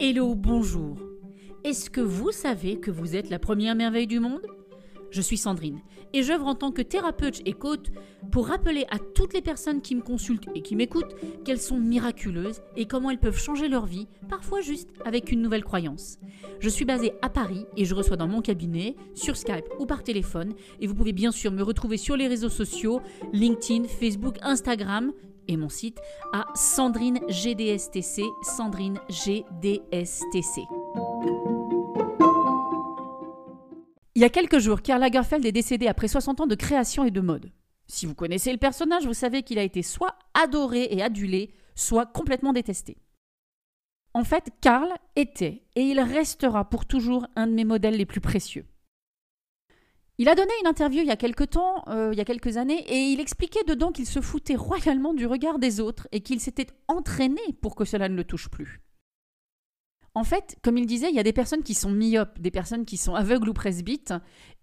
Hello, bonjour. Est-ce que vous savez que vous êtes la première merveille du monde? Je suis Sandrine et j'œuvre en tant que thérapeute et coach pour rappeler à toutes les personnes qui me consultent et qui m'écoutent qu'elles sont miraculeuses et comment elles peuvent changer leur vie, parfois juste avec une nouvelle croyance. Je suis basée à Paris et je reçois dans mon cabinet, sur Skype ou par téléphone et vous pouvez bien sûr me retrouver sur les réseaux sociaux, LinkedIn, Facebook, Instagram, et mon site à Sandrine GDSTC, Sandrine GDSTC. Il y a quelques jours, Karl Lagerfeld est décédé après 60 ans de création et de mode. Si vous connaissez le personnage, vous savez qu'il a été soit adoré et adulé, soit complètement détesté. En fait, Karl était et il restera pour toujours un de mes modèles les plus précieux. Il a donné une interview il y a quelques temps, euh, il y a quelques années, et il expliquait dedans qu'il se foutait royalement du regard des autres et qu'il s'était entraîné pour que cela ne le touche plus. En fait, comme il disait, il y a des personnes qui sont myopes, des personnes qui sont aveugles ou presbytes,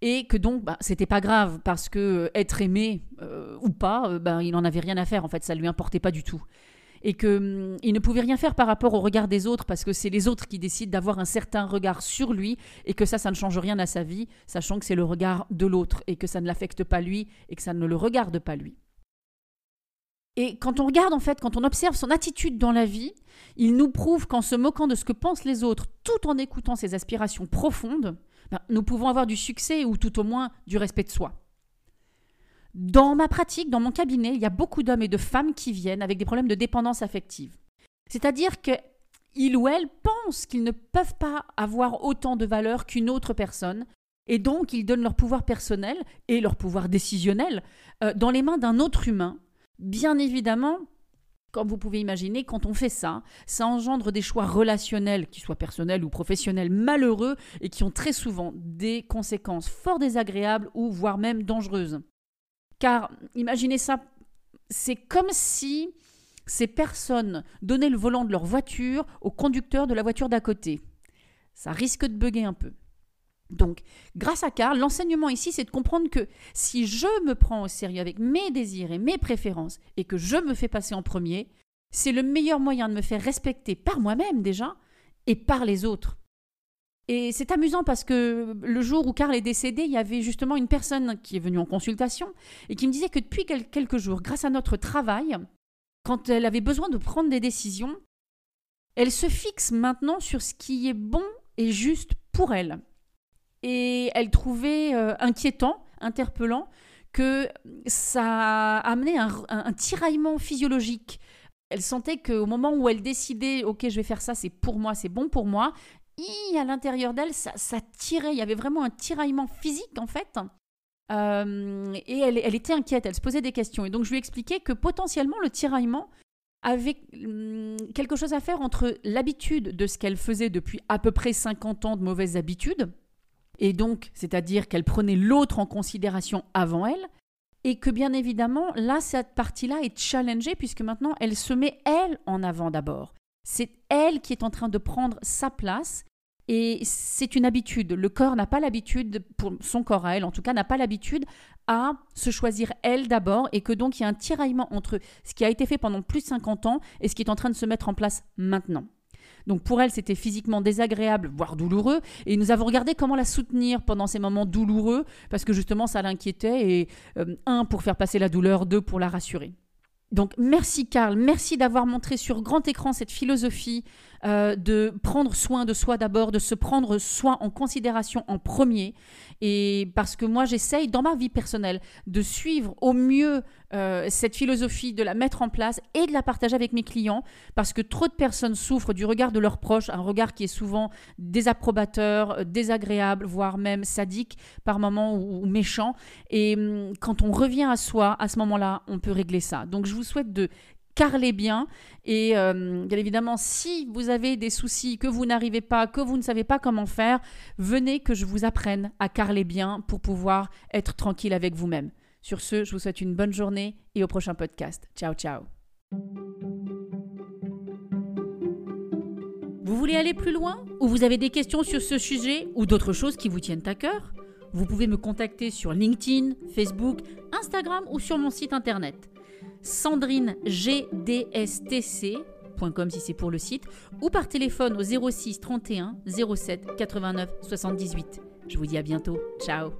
et que donc bah, c'était pas grave parce que euh, être aimé euh, ou pas, bah, il n'en avait rien à faire. En fait, ça lui importait pas du tout et qu'il hum, ne pouvait rien faire par rapport au regard des autres parce que c'est les autres qui décident d'avoir un certain regard sur lui et que ça, ça ne change rien à sa vie, sachant que c'est le regard de l'autre et que ça ne l'affecte pas lui et que ça ne le regarde pas lui. Et quand on regarde, en fait, quand on observe son attitude dans la vie, il nous prouve qu'en se moquant de ce que pensent les autres, tout en écoutant ses aspirations profondes, ben, nous pouvons avoir du succès ou tout au moins du respect de soi. Dans ma pratique, dans mon cabinet, il y a beaucoup d'hommes et de femmes qui viennent avec des problèmes de dépendance affective. C'est-à-dire qu'ils ou elles pensent qu'ils ne peuvent pas avoir autant de valeur qu'une autre personne, et donc ils donnent leur pouvoir personnel et leur pouvoir décisionnel euh, dans les mains d'un autre humain. Bien évidemment, comme vous pouvez imaginer, quand on fait ça, ça engendre des choix relationnels, qu'ils soient personnels ou professionnels, malheureux et qui ont très souvent des conséquences fort désagréables ou voire même dangereuses. Car imaginez ça, c'est comme si ces personnes donnaient le volant de leur voiture au conducteur de la voiture d'à côté. Ça risque de bugger un peu. Donc, grâce à Carl, l'enseignement ici, c'est de comprendre que si je me prends au sérieux avec mes désirs et mes préférences et que je me fais passer en premier, c'est le meilleur moyen de me faire respecter par moi-même déjà et par les autres. Et c'est amusant parce que le jour où Karl est décédé, il y avait justement une personne qui est venue en consultation et qui me disait que depuis quelques jours, grâce à notre travail, quand elle avait besoin de prendre des décisions, elle se fixe maintenant sur ce qui est bon et juste pour elle. Et elle trouvait euh, inquiétant, interpellant, que ça amenait un, un tiraillement physiologique. Elle sentait qu'au moment où elle décidait, ok, je vais faire ça, c'est pour moi, c'est bon pour moi, à l'intérieur d'elle, ça, tirait. Il y avait vraiment un tiraillement physique, en fait. Euh, et elle, était inquiète, elle se posait des questions. Et donc, je lui expliquais que potentiellement, le tiraillement avait hum, quelque chose à faire entre l'habitude de ce qu'elle faisait depuis à peu près 50 ans de mauvaises habitudes, et donc, c'est-à-dire qu'elle prenait l'autre en considération avant elle, et que bien évidemment, là, cette partie-là est challengée, puisque maintenant, elle se met elle en avant d'abord. C'est elle qui est en train de prendre sa place et c'est une habitude. Le corps n'a pas l'habitude, son corps à elle en tout cas, n'a pas l'habitude à se choisir elle d'abord et que donc il y a un tiraillement entre ce qui a été fait pendant plus de 50 ans et ce qui est en train de se mettre en place maintenant. Donc pour elle, c'était physiquement désagréable, voire douloureux, et nous avons regardé comment la soutenir pendant ces moments douloureux, parce que justement ça l'inquiétait, et euh, un, pour faire passer la douleur, deux, pour la rassurer. Donc merci Karl, merci d'avoir montré sur grand écran cette philosophie euh, de prendre soin de soi d'abord, de se prendre soin en considération en premier. Et parce que moi j'essaye dans ma vie personnelle de suivre au mieux euh, cette philosophie, de la mettre en place et de la partager avec mes clients, parce que trop de personnes souffrent du regard de leurs proches, un regard qui est souvent désapprobateur, euh, désagréable, voire même sadique par moments ou, méchant. Et hum, quand on revient à soi, à ce moment-là, on peut régler ça. Donc je vous souhaite de carler bien. Et euh, bien évidemment, si vous avez des soucis, que vous n'arrivez pas, que vous ne savez pas comment faire, venez que je vous apprenne à carler bien pour pouvoir être tranquille avec vous-même. Sur ce, je vous souhaite une bonne journée et au prochain podcast. Ciao, ciao. Vous voulez aller plus loin? Ou vous avez des questions sur ce sujet ou d'autres choses qui vous tiennent à cœur? Vous pouvez me contacter sur LinkedIn, Facebook, Instagram ou sur mon site internet sandrinegdstc.fr. si c'est pour le site, ou par téléphone au 06 31 07 89 78. Je vous dis à bientôt. Ciao